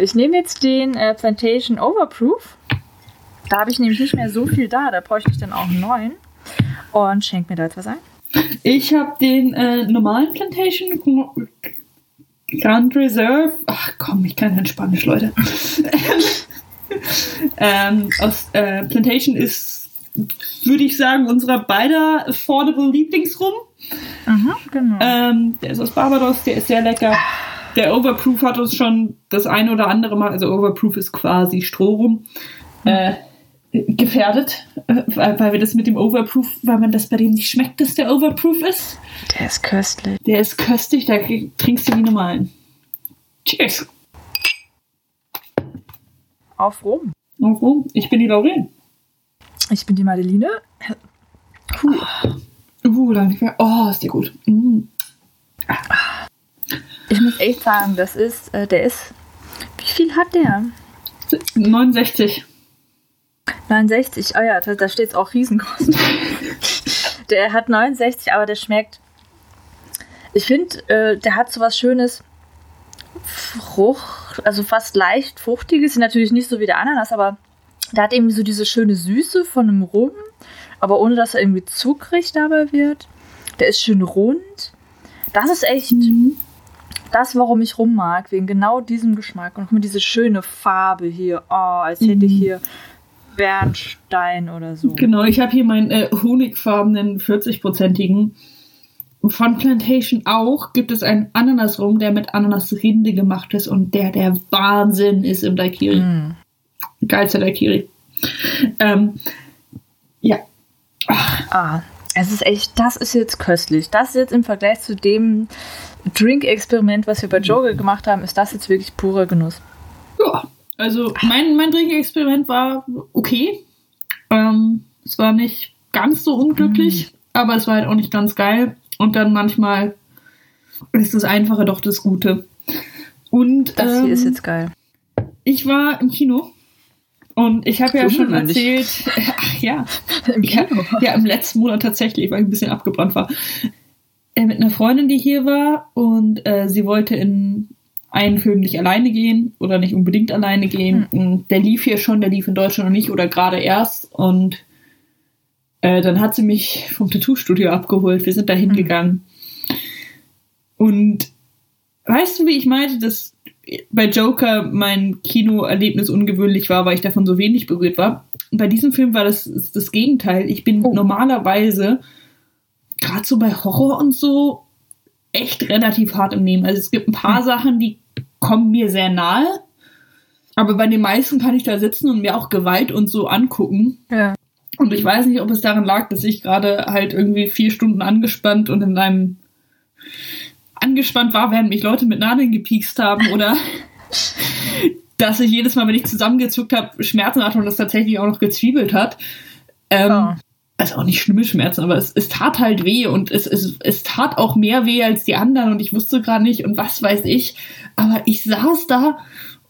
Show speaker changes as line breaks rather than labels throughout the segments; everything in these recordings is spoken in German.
ich nehme jetzt den äh, Plantation Overproof. Da habe ich nämlich nicht mehr so viel da. Da bräuchte ich dann auch einen neuen. Und schenk mir da jetzt was ein.
Ich habe den äh, normalen Plantation Grand Reserve. Ach komm, ich kann kein Spanisch, Leute. ähm, aus äh, Plantation ist, würde ich sagen, unserer beider affordable Lieblingsrum.
Mhm, genau.
Ähm, der ist aus Barbados, der ist sehr lecker. Der Overproof hat uns schon das eine oder andere Mal, also Overproof ist quasi Strohrum, äh, gefährdet, äh, weil, weil wir das mit dem Overproof, weil man das bei dem nicht schmeckt, dass der Overproof ist.
Der ist köstlich.
Der ist köstlich, da trinkst du wie normalen. Cheers.
Auf Rum.
Auf Rum. Ich bin die Lauren.
Ich bin die Madeline.
Cool. Uh, lange nicht mehr. Oh, ist die gut. Mm.
Ich muss echt sagen, das ist, äh, der ist. Wie viel hat der?
69.
69, oh ja, da, da steht es auch riesengroß. der hat 69, aber der schmeckt. Ich finde, äh, der hat so was Schönes. Frucht, also fast leicht fruchtiges, natürlich nicht so wie der Ananas, aber der hat irgendwie so diese schöne Süße von einem Rum, aber ohne dass er irgendwie zuckrig dabei wird. Der ist schön rund. Das ist echt
Mhm.
Das, warum ich Rum mag, wegen genau diesem Geschmack. Und guck mal, diese schöne Farbe hier. Oh, als hätte ich
Mhm.
hier Bernstein oder so.
Genau, ich habe hier meinen äh, honigfarbenen 40-prozentigen. Von Plantation auch gibt es einen Ananasrum, der mit Ananasrinde gemacht ist und der der Wahnsinn ist im Daiquiri.
Mm.
Geilster Daiquiri. Ähm, ja.
Ah, es ist echt, das ist jetzt köstlich. Das jetzt im Vergleich zu dem Drink-Experiment, was wir bei Joker gemacht haben, ist das jetzt wirklich purer Genuss.
Ja, also mein, mein Trinkexperiment war okay. Ähm, es war nicht ganz so unglücklich, aber es war halt auch nicht ganz geil. Und dann manchmal ist das Einfache doch das Gute. Und
Das
ähm,
hier ist jetzt geil.
ich war im Kino und ich habe ja schon erzählt, ach ja,
Im
ja,
Kino.
ja, im letzten Monat tatsächlich, weil ich ein bisschen abgebrannt war. Äh, mit einer Freundin, die hier war und äh, sie wollte in einen Film nicht alleine gehen oder nicht unbedingt alleine gehen. Und Der lief hier schon, der lief in Deutschland noch nicht oder gerade erst und äh, dann hat sie mich vom Tattoo-Studio abgeholt. Wir sind da hingegangen. Und weißt du, wie ich meinte, dass bei Joker mein Kinoerlebnis ungewöhnlich war, weil ich davon so wenig berührt war. Und bei diesem Film war das das Gegenteil. Ich bin
Oh.
normalerweise gerade so bei Horror und so echt relativ hart im Nehmen. Also es gibt ein paar Sachen, die kommen mir sehr nahe. Aber bei den meisten kann ich da sitzen und mir auch Gewalt und so angucken.
Ja.
Und ich weiß nicht, ob es daran lag, dass ich gerade halt irgendwie vier Stunden angespannt und in einem angespannt war, während mich Leute mit Nadeln gepiekst haben oder dass ich jedes Mal, wenn ich zusammengezuckt habe, Schmerzen hatte und das tatsächlich auch noch gezwiebelt hat. Ähm,
Oh.
Also auch nicht schlimme Schmerzen, aber es, es tat halt weh und es, es, es tat auch mehr weh als die anderen und ich wusste gerade nicht und was weiß ich. Aber ich saß da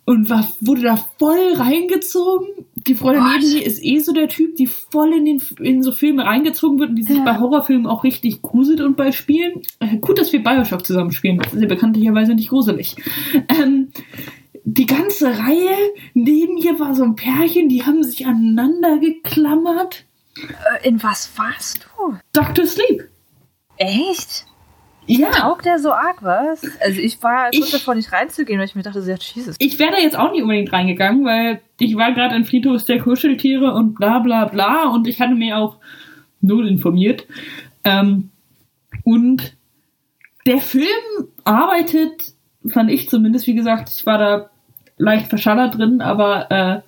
und war, wurde da voll reingezogen. Die Freundin
Gott.
neben mir ist eh so der Typ, die voll in, den, in so Filme reingezogen wird und die sich
Ja.
bei Horrorfilmen auch richtig gruselt und bei Spielen. Äh, gut, dass wir Bioshock zusammen spielen. Das ist ja bekanntlicherweise nicht gruselig. Ähm, die ganze Reihe, neben mir war so ein Pärchen, die haben sich aneinander geklammert.
Äh, In was warst du?
Dr. Sleep.
Echt?
Ja,
Taugt der so arg was? Also ich war kurz
Ich-
davor nicht reinzugehen, weil ich mir dachte, so, ja, Jesus.
ich wäre da jetzt auch nicht unbedingt reingegangen, weil ich war gerade an Friedhof der Kuscheltiere und bla bla bla und ich hatte mir auch null informiert. Ähm, und der Film arbeitet, fand ich zumindest, wie gesagt, ich war da leicht verschallert drin, aber äh,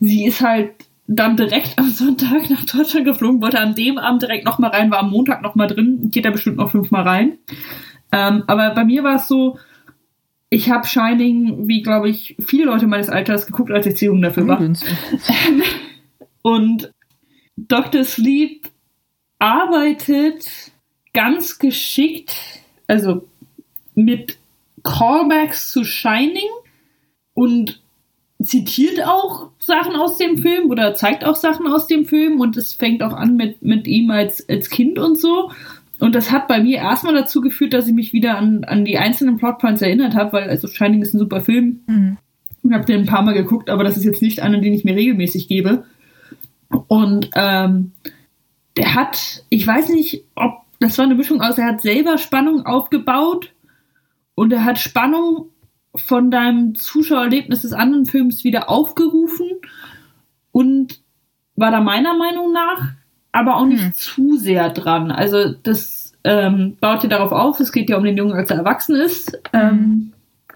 sie ist halt dann direkt am Sonntag nach Deutschland geflogen, wollte an dem Abend direkt nochmal rein, war am Montag nochmal drin, geht da bestimmt noch fünfmal rein. Ähm, aber bei mir war es so, ich habe Shining, wie glaube ich, viele Leute meines Alters geguckt, als ich zu jung dafür war. Und Dr. Sleep arbeitet ganz geschickt, also mit Callbacks zu Shining und zitiert auch Sachen aus dem Film oder zeigt auch Sachen aus dem Film und es fängt auch an mit, mit ihm als, als Kind und so. Und das hat bei mir erstmal dazu geführt, dass ich mich wieder an, an die einzelnen Plotpoints erinnert habe, weil also Shining ist ein super Film. Mhm. Ich habe den ein paar Mal geguckt, aber das ist jetzt nicht einer, den ich mir regelmäßig gebe. Und ähm, der hat, ich weiß nicht, ob das war eine Mischung aus, er hat selber Spannung aufgebaut und er hat Spannung von deinem Zuschauererlebnis des anderen Films wieder aufgerufen und war da meiner Meinung nach aber auch nicht hm. zu sehr dran. Also das ähm, baut ja darauf auf, es geht ja um den Jungen, als er erwachsen ist. Ähm,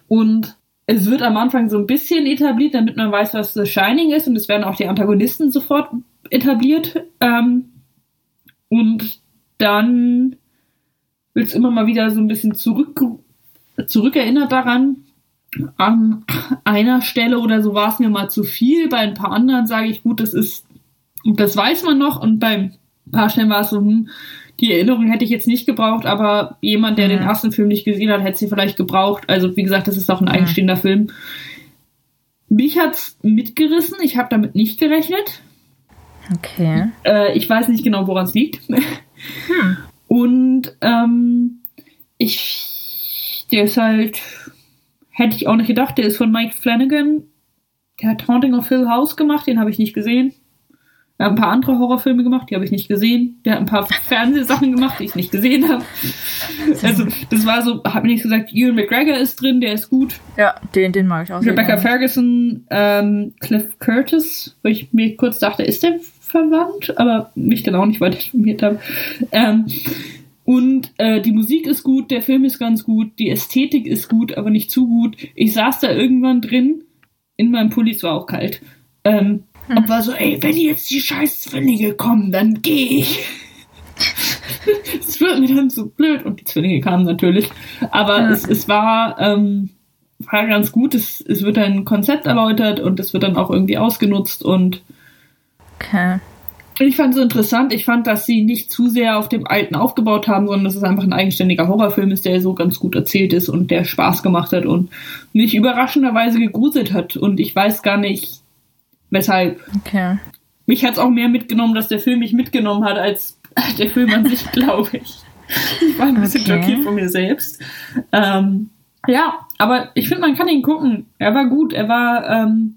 und es wird am Anfang so ein bisschen etabliert, damit man weiß, was The Shining ist und es werden auch die Antagonisten sofort etabliert. Ähm, und dann wird es immer mal wieder so ein bisschen zurück, zurückerinnert daran. An einer Stelle oder so war es mir mal zu viel. Bei ein paar anderen sage ich, gut, das ist, das weiß man noch. Und beim paar Stellen war es so, hm, die Erinnerung hätte ich jetzt nicht gebraucht, aber jemand, der mhm. den ersten Film nicht gesehen hat, hätte sie vielleicht gebraucht. Also wie gesagt, das ist auch ein eigenstehender mhm. Film. Mich hat's mitgerissen. Ich habe damit nicht gerechnet.
Okay.
Äh, ich weiß nicht genau, woran es liegt. Hm. Und ähm, ich, der ist halt, hätte ich auch nicht gedacht, der ist von Mike Flanagan. Der hat Haunting of Hill House gemacht, den habe ich nicht gesehen. Er hat ein paar andere Horrorfilme gemacht, die habe ich nicht gesehen. Der hat ein paar Fernsehsachen gemacht, die ich nicht gesehen habe. Also, das war so, hat mir nicht gesagt, Ewan McGregor ist drin, der ist gut.
Ja, den, den mag ich auch.
Rebecca Ferguson, ähm, Cliff Curtis, wo ich mir kurz dachte, ist der verwandt, aber mich dann auch nicht weiter informiert habe. Ähm, und äh, die Musik ist gut, der Film ist ganz gut, die Ästhetik ist gut, aber nicht zu gut. Ich saß da irgendwann drin, in meinem Pulli, es war auch kalt. Ähm, hm. Und war so, ey, wenn jetzt die scheiß Zwillinge kommen, dann gehe ich. Es wird mir dann so blöd. Und die Zwillinge kamen natürlich. Aber ja. es, es war, ähm, war ganz gut. Es, es wird ein Konzept erläutert und es wird dann auch irgendwie ausgenutzt und
Okay.
Ich fand es interessant. Ich fand, dass sie nicht zu sehr auf dem Alten aufgebaut haben, sondern dass es einfach ein eigenständiger Horrorfilm ist, der so ganz gut erzählt ist und der Spaß gemacht hat und mich überraschenderweise gegruselt hat. Und ich weiß gar nicht, weshalb.
Okay.
Mich hat es auch mehr mitgenommen, dass der Film mich mitgenommen hat, als der Film an sich, glaube ich. Ich war ein bisschen okay. schockiert von mir selbst. Ähm, ja, aber ich finde, man kann ihn gucken. Er war gut. Er war. Ähm,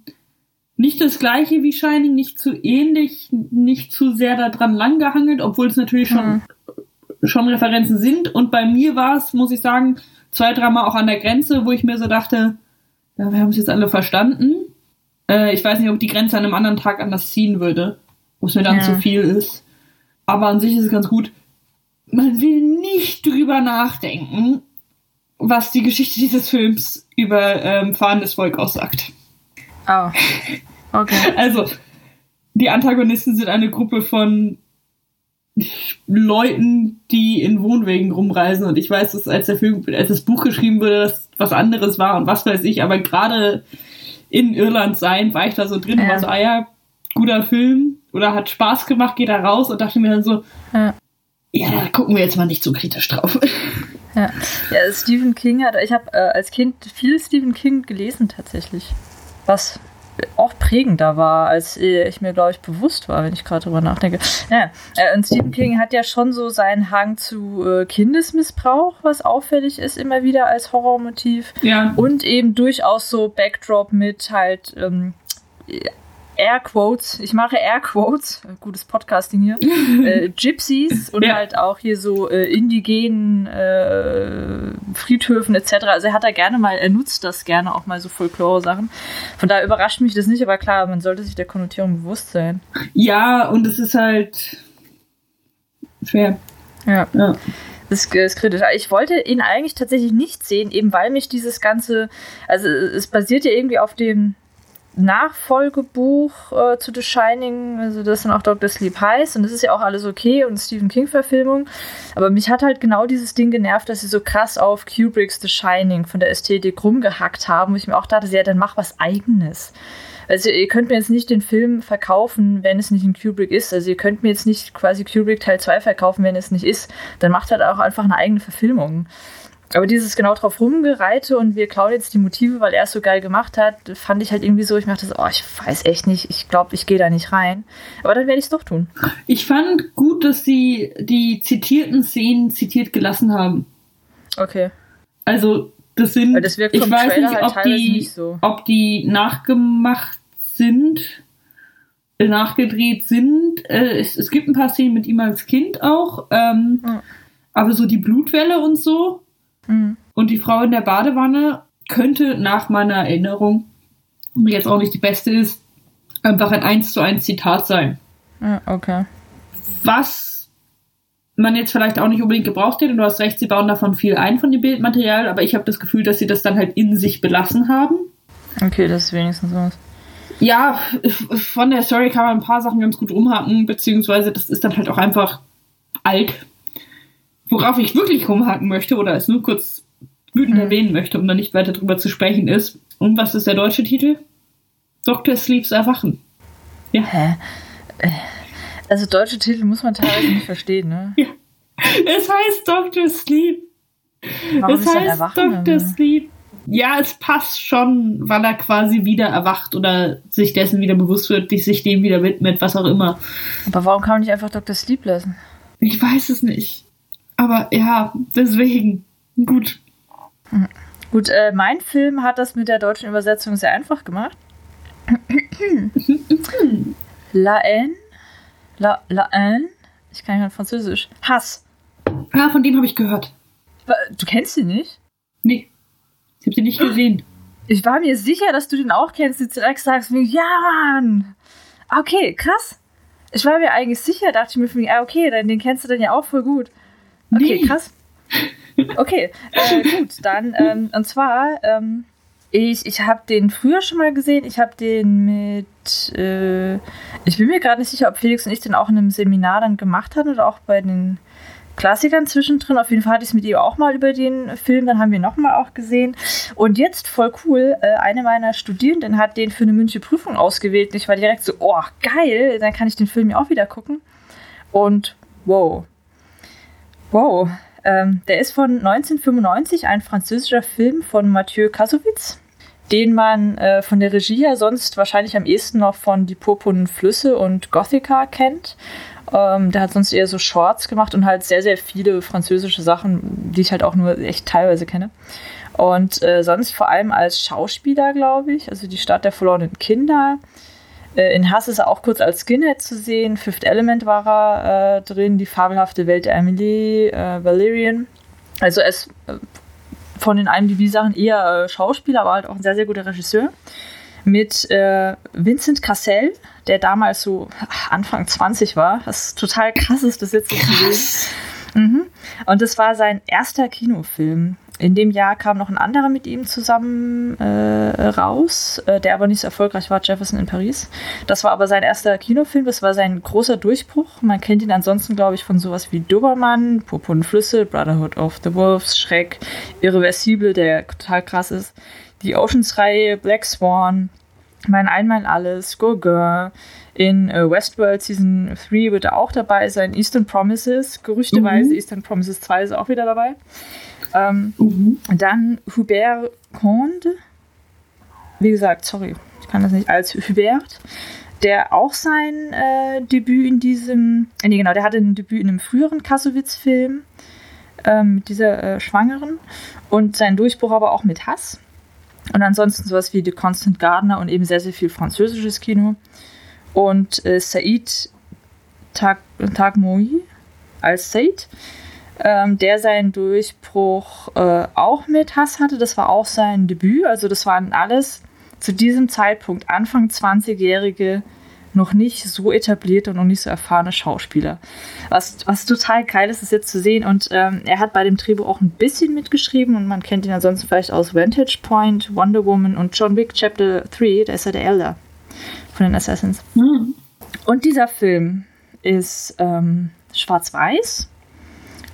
nicht das gleiche wie Shining, nicht zu ähnlich, nicht zu sehr daran langgehangelt, obwohl es natürlich schon, mhm. schon Referenzen sind. Und bei mir war es, muss ich sagen, zwei, dreimal auch an der Grenze, wo ich mir so dachte, ja, wir haben es jetzt alle verstanden. Äh, ich weiß nicht, ob die Grenze an einem anderen Tag anders ziehen würde, wo es mir dann ja. zu viel ist. Aber an sich ist es ganz gut. Man will nicht drüber nachdenken, was die Geschichte dieses Films über ähm, fahrendes Volk aussagt.
Oh. Okay.
Also, die Antagonisten sind eine Gruppe von Leuten, die in Wohnwegen rumreisen. Und ich weiß, dass als der Film, als das Buch geschrieben wurde, das was anderes war und was weiß ich, aber gerade in Irland sein, war ich da so drin, ja. war so, ah ja, guter Film oder hat Spaß gemacht, geht da raus und dachte mir dann so, ja, ja da gucken wir jetzt mal nicht so kritisch drauf.
Ja, ja Stephen King hat, ich habe äh, als Kind viel Stephen King gelesen tatsächlich. Was auch prägender war, als ich mir, glaube ich, bewusst war, wenn ich gerade drüber nachdenke. Ja, äh, und Stephen King hat ja schon so seinen Hang zu äh, Kindesmissbrauch, was auffällig ist, immer wieder als Horrormotiv.
Ja.
Und eben durchaus so Backdrop mit halt ähm, Air Quotes, ich mache Air Quotes, gutes Podcasting hier, äh, Gypsies und ja. halt auch hier so äh, indigenen äh, Friedhöfen etc. Also er hat da gerne mal, er nutzt das gerne auch mal so Folklore-Sachen. Von daher überrascht mich das nicht, aber klar, man sollte sich der Konnotierung bewusst sein.
Ja, und es ist halt schwer.
Ja. ja. Das ist kritisch. Ich wollte ihn eigentlich tatsächlich nicht sehen, eben weil mich dieses ganze, also es basiert ja irgendwie auf dem Nachfolgebuch äh, zu The Shining, also das dann auch Dr. Sleep heißt und das ist ja auch alles okay und Stephen King Verfilmung, aber mich hat halt genau dieses Ding genervt, dass sie so krass auf Kubricks The Shining von der Ästhetik rumgehackt haben, wo ich mir auch dachte, ja, dann mach was eigenes. Also ihr könnt mir jetzt nicht den Film verkaufen, wenn es nicht ein Kubrick ist. Also ihr könnt mir jetzt nicht quasi Kubrick Teil 2 verkaufen, wenn es nicht ist. Dann macht halt auch einfach eine eigene Verfilmung. Aber dieses genau drauf rumgereite und wir klauen jetzt die Motive, weil er es so geil gemacht hat, fand ich halt irgendwie so, ich dachte so, oh, ich weiß echt nicht, ich glaube, ich gehe da nicht rein. Aber dann werde ich es doch tun.
Ich fand gut, dass sie die zitierten Szenen zitiert gelassen haben.
Okay.
Also, das sind,
das
ich weiß
Trailer
nicht,
halt
ob die,
nicht so.
ob die nachgemacht sind, äh, nachgedreht sind. Äh, es, es gibt ein paar Szenen mit ihm als Kind auch, ähm,
Ja.
aber so die Blutwelle und so
Mhm.
und die Frau in der Badewanne könnte nach meiner Erinnerung, die jetzt auch nicht die beste ist, einfach ein 1 zu 1 Zitat sein.
Ja, okay.
Was man jetzt vielleicht auch nicht unbedingt gebraucht hätte, und du hast recht, sie bauen davon viel ein von dem Bildmaterial, aber ich habe das Gefühl, dass sie das dann halt in sich belassen haben.
Okay, das ist wenigstens was.
Ja, von der Story kann man ein paar Sachen ganz gut rumhaken, beziehungsweise das ist dann halt auch einfach alt. Worauf ich wirklich rumhaken möchte oder es nur kurz wütend
Mhm.
erwähnen möchte, um da nicht weiter drüber zu sprechen ist. Und was ist der deutsche Titel? Dr. Sleeps Erwachen.
Hä? Äh, Also deutsche Titel muss man teilweise nicht verstehen, ne?
Es heißt Dr. Sleep.
Warum
es heißt? Dr. Sleep. Ja, es passt schon, weil er quasi wieder erwacht oder sich dessen wieder bewusst wird, sich dem wieder widmet, was auch immer.
Aber warum kann man nicht einfach Dr. Sleep lassen?
Ich weiß es nicht. Aber ja, deswegen. Gut.
Gut, äh, mein Film hat das mit der deutschen Übersetzung sehr einfach gemacht. La haine. La, la haine. Ich kann ja Französisch. Hass.
Ah, von dem habe ich gehört.
Du kennst ihn nicht?
Nee. Ich habe sie nicht gesehen.
Ich war mir sicher, dass du den auch kennst. Du direkt sagst mir, ja, Mann. Okay, krass. Ich war mir eigentlich sicher, dachte ich mir, ah, okay, den kennst du dann ja auch voll gut. Okay,
Nee.
krass. Okay, äh, gut, dann, ähm, und zwar, ähm, ich, ich habe den früher schon mal gesehen. Ich habe den mit, äh, ich bin mir gerade nicht sicher, ob Felix und ich den auch in einem Seminar dann gemacht haben oder auch bei den Klassikern zwischendrin. Auf jeden Fall hatte ich es mit ihr auch mal über den Film, dann haben wir nochmal auch gesehen. Und jetzt, voll cool, äh, eine meiner Studierenden hat den für eine mündliche Prüfung ausgewählt. Und ich war direkt so, oh, geil, dann kann ich den Film ja auch wieder gucken. Und wow. Wow. Ähm, der ist von 1995, ein französischer Film von Mathieu Kassovitz, den man äh, von der Regie her sonst wahrscheinlich am ehesten noch von Die purpurnen Flüsse und Gothica kennt. Ähm, der hat sonst eher so Shorts gemacht und halt sehr, sehr viele französische Sachen, die ich halt auch nur echt teilweise kenne. Und äh, sonst vor allem als Schauspieler, glaube ich. Also die Stadt der verlorenen Kinder. Äh, in Hass ist er auch kurz als Skinhead zu sehen. Fifth Element war er äh, drin. Die fabelhafte Welt der Emily, äh, Valerian. Also er ist äh, von den IMDb-Sachen eher äh, Schauspieler, aber halt auch ein sehr, sehr guter Regisseur. Mit äh, Vincent Cassel, der damals so Anfang 20 war. Was total krass ist, das jetzt zu sehen. Mhm. Und das war sein erster Kinofilm. In dem Jahr kam noch ein anderer mit ihm zusammen äh, raus, äh, der aber nicht so erfolgreich war, Jefferson in Paris. Das war aber sein erster Kinofilm, das war sein großer Durchbruch. Man kennt ihn ansonsten, glaube ich, von sowas wie Dobermann, Purpurne Flüsse, Brotherhood of the Wolves, Schreck, Irreversible, der total krass ist, die Oceans-Reihe, Black Swan, mein Einmal Alles, Go Girl. In äh, Westworld Season 3 wird er auch dabei sein. Eastern Promises, gerüchteweise
Mhm.
Eastern Promises 2 ist auch wieder dabei. Ähm,
Mhm.
dann Hubert Conde. Wie gesagt, sorry, ich kann das nicht. Als Hubert, der auch sein äh, Debüt in diesem. Äh, nee, genau, der hatte ein Debüt in einem früheren Kassowitz-Film ähm, mit dieser äh, Schwangeren. Und sein Durchbruch aber auch mit Hass. Und ansonsten sowas wie The Constant Gardener und eben sehr, sehr viel französisches Kino. Und äh, Said Tag als Said, ähm, der seinen Durchbruch äh, auch mit Hass hatte. Das war auch sein Debüt. Also das waren alles zu diesem Zeitpunkt Anfang 20-jährige, noch nicht so etablierte und noch nicht so erfahrene Schauspieler. Was, was total geil ist, ist jetzt zu sehen. Und ähm, er hat bei dem Drehbuch auch ein bisschen mitgeschrieben und man kennt ihn ansonsten vielleicht aus Vantage Point, Wonder Woman und John Wick Chapter 3. Da ist er der Elder von den Assassins.
Mhm.
Und dieser Film ist ähm, schwarz-weiß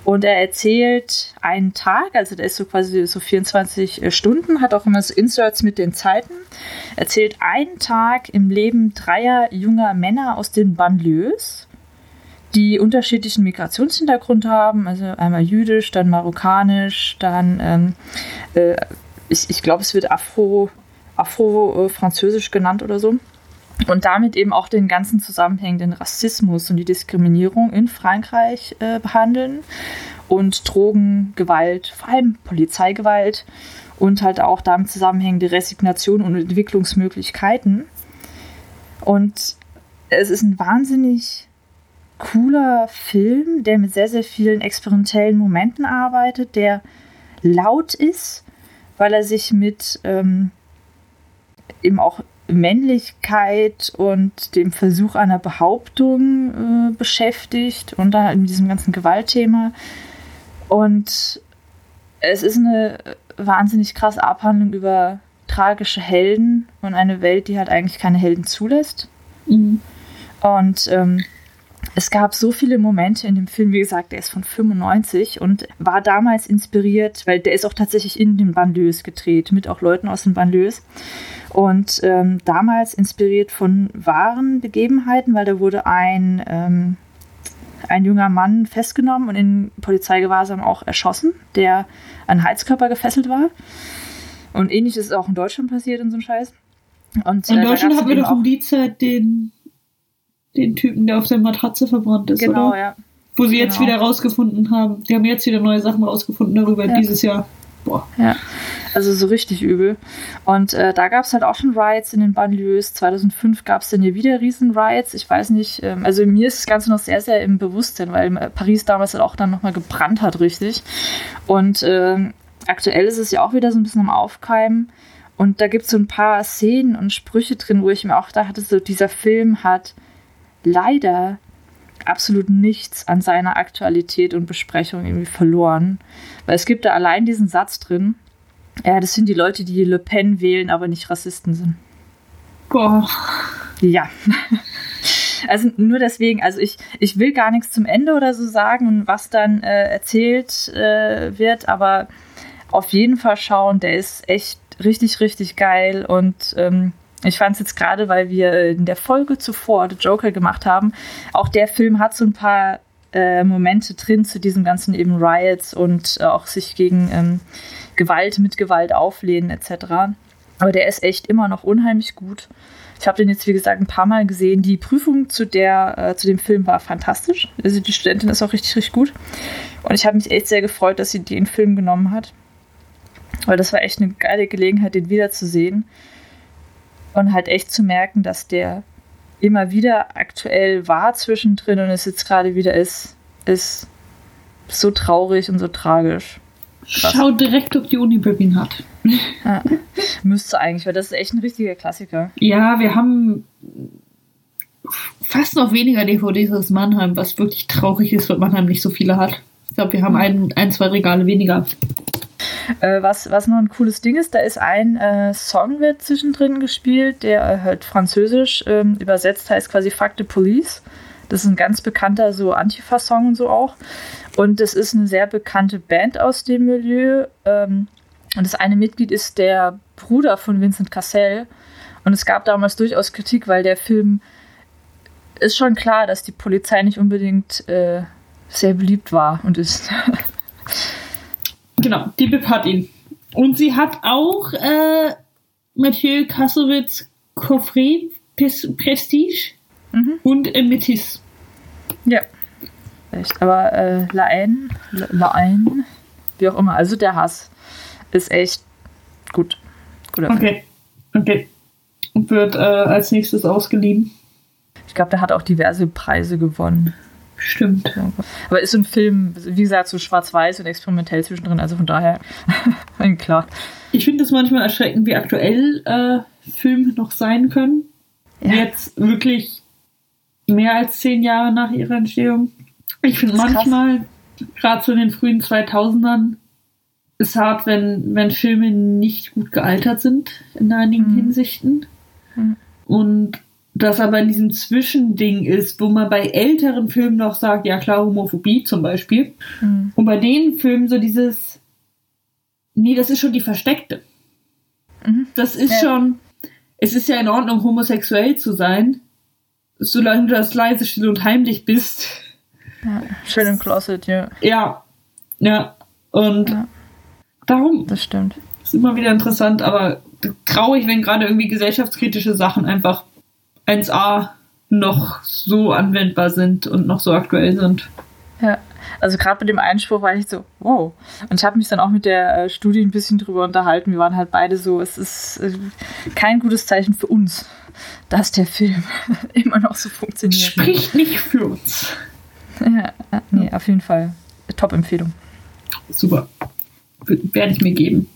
und er erzählt einen Tag, also der ist so quasi so 24 Stunden, hat auch immer so Inserts mit den Zeiten, erzählt einen Tag im Leben dreier junger Männer aus den Banlieues, die unterschiedlichen Migrationshintergrund haben. Also einmal jüdisch, dann marokkanisch, dann, ähm, äh, ich, ich glaube, es wird Afro, Afro-Französisch genannt oder so. Und damit eben auch den ganzen zusammenhängenden Rassismus und die Diskriminierung in Frankreich äh, behandeln und Drogengewalt, vor allem Polizeigewalt und halt auch damit zusammenhängende Resignation und Entwicklungsmöglichkeiten. Und es ist ein wahnsinnig cooler Film, der mit sehr, sehr vielen experimentellen Momenten arbeitet, der laut ist, weil er sich mit ähm, eben auch Männlichkeit und dem Versuch einer Behauptung äh, beschäftigt und da in diesem ganzen Gewaltthema. Und es ist eine wahnsinnig krasse Abhandlung über tragische Helden und eine Welt, die halt eigentlich keine Helden zulässt. Mhm. Und ähm, es gab so viele Momente in dem Film, wie gesagt, der ist von 95 und war damals inspiriert, weil der ist auch tatsächlich in den Banlieues gedreht, mit auch Leuten aus den Banlieues. Und ähm, damals inspiriert von wahren Begebenheiten, weil da wurde ein, ähm, ein junger Mann festgenommen und in Polizeigewahrsam auch erschossen, der an Heizkörper gefesselt war. Und ähnlich ist auch in Deutschland passiert und so ein Scheiß.
Und, in äh, Deutschland haben wir doch um die Zeit den den Typen, der auf der Matratze verbrannt ist, genau, oder? ja. Wo sie jetzt genau. wieder rausgefunden haben. Die haben jetzt wieder neue Sachen rausgefunden darüber ja. dieses Jahr. Boah.
Ja, also so richtig übel. Und äh, da gab es halt auch schon Riots in den Banlieues. 2005 gab es dann hier wieder Riesen-Riots. Ich weiß nicht, ähm, also mir ist das Ganze noch sehr, sehr im Bewusstsein, weil äh, Paris damals halt auch dann nochmal gebrannt hat, richtig. Und äh, aktuell ist es ja auch wieder so ein bisschen am Aufkeimen. Und da gibt es so ein paar Szenen und Sprüche drin, wo ich mir auch dachte, so dieser Film hat leider absolut nichts an seiner Aktualität und Besprechung irgendwie verloren. Weil es gibt da allein diesen Satz drin, ja, das sind die Leute, die Le Pen wählen, aber nicht Rassisten sind. Boah. Ja. Also nur deswegen, also ich, ich will gar nichts zum Ende oder so sagen, was dann äh, erzählt äh, wird, aber auf jeden Fall schauen, der ist echt richtig, richtig geil und ähm, ich fand es jetzt gerade, weil wir in der Folge zuvor The Joker gemacht haben, auch der Film hat so ein paar äh, Momente drin zu diesem ganzen eben Riots und äh, auch sich gegen ähm, Gewalt mit Gewalt auflehnen etc. Aber der ist echt immer noch unheimlich gut. Ich habe den jetzt, wie gesagt, ein paar Mal gesehen. Die Prüfung zu, der, äh, zu dem Film war fantastisch. Also die Studentin ist auch richtig, richtig gut. Und ich habe mich echt sehr gefreut, dass sie den Film genommen hat. Weil das war echt eine geile Gelegenheit, den wiederzusehen und halt echt zu merken, dass der immer wieder aktuell war zwischendrin und es jetzt gerade wieder ist, ist so traurig und so tragisch.
Krass. Schau direkt, ob die Uni Berlin hat.
Ja, müsste eigentlich, weil das ist echt ein richtiger Klassiker.
Ja, wir haben fast noch weniger DVDs als Mannheim, was wirklich traurig ist, weil Mannheim nicht so viele hat. Ich glaube, wir haben ein, ein, zwei Regale weniger.
Äh, was, was noch ein cooles Ding ist, da ist ein äh, Song wird zwischendrin gespielt, der halt französisch ähm, übersetzt heißt quasi Fuck the Police. Das ist ein ganz bekannter so Antifa-Song und so auch. Und das ist eine sehr bekannte Band aus dem Milieu. Ähm, und das eine Mitglied ist der Bruder von Vincent Cassel. Und es gab damals durchaus Kritik, weil der Film ist schon klar, dass die Polizei nicht unbedingt äh, sehr beliebt war und ist.
Genau, die Bib hat ihn. Und sie hat auch äh, Mathieu Kassowitz Coffret Prestige mhm. und äh, Metis.
Ja. Echt, aber äh, Laen, Laen, wie auch immer, also der Hass ist echt gut.
Guter okay, Film. okay. Und wird äh, als nächstes ausgeliehen.
Ich glaube, der hat auch diverse Preise gewonnen.
Stimmt.
Aber ist so ein Film, wie gesagt, so schwarz-weiß und experimentell zwischendrin, also von daher, klar.
Ich finde es manchmal erschreckend, wie aktuell äh, Filme noch sein können. Ja. Jetzt wirklich mehr als zehn Jahre nach ihrer Entstehung. Ich finde manchmal, gerade so in den frühen 2000ern, ist hart, wenn, wenn Filme nicht gut gealtert sind in einigen mhm. Hinsichten. Mhm. Und das aber in diesem Zwischending ist, wo man bei älteren Filmen noch sagt, ja klar, Homophobie zum Beispiel. Mhm. Und bei den Filmen so dieses, nee, das ist schon die versteckte. Mhm. Das ist ja. schon, es ist ja in Ordnung, homosexuell zu sein, solange du das leise, still und heimlich bist.
Ja, schön im Closet, ja.
Ja, ja. Und
Ja.
darum
Das stimmt.
ist immer wieder interessant, aber traurig, wenn gerade irgendwie gesellschaftskritische Sachen einfach 1a noch so anwendbar sind und noch so aktuell sind.
Ja, also gerade bei dem Einspruch war ich so, wow. Und ich habe mich dann auch mit der äh, Studie ein bisschen drüber unterhalten. Wir waren halt beide so, es ist äh, kein gutes Zeichen für uns, dass der Film immer noch so funktioniert.
Spricht nicht für uns.
Ja, äh, nee, auf jeden Fall. Top-Empfehlung.
Super. Werde ich mir geben.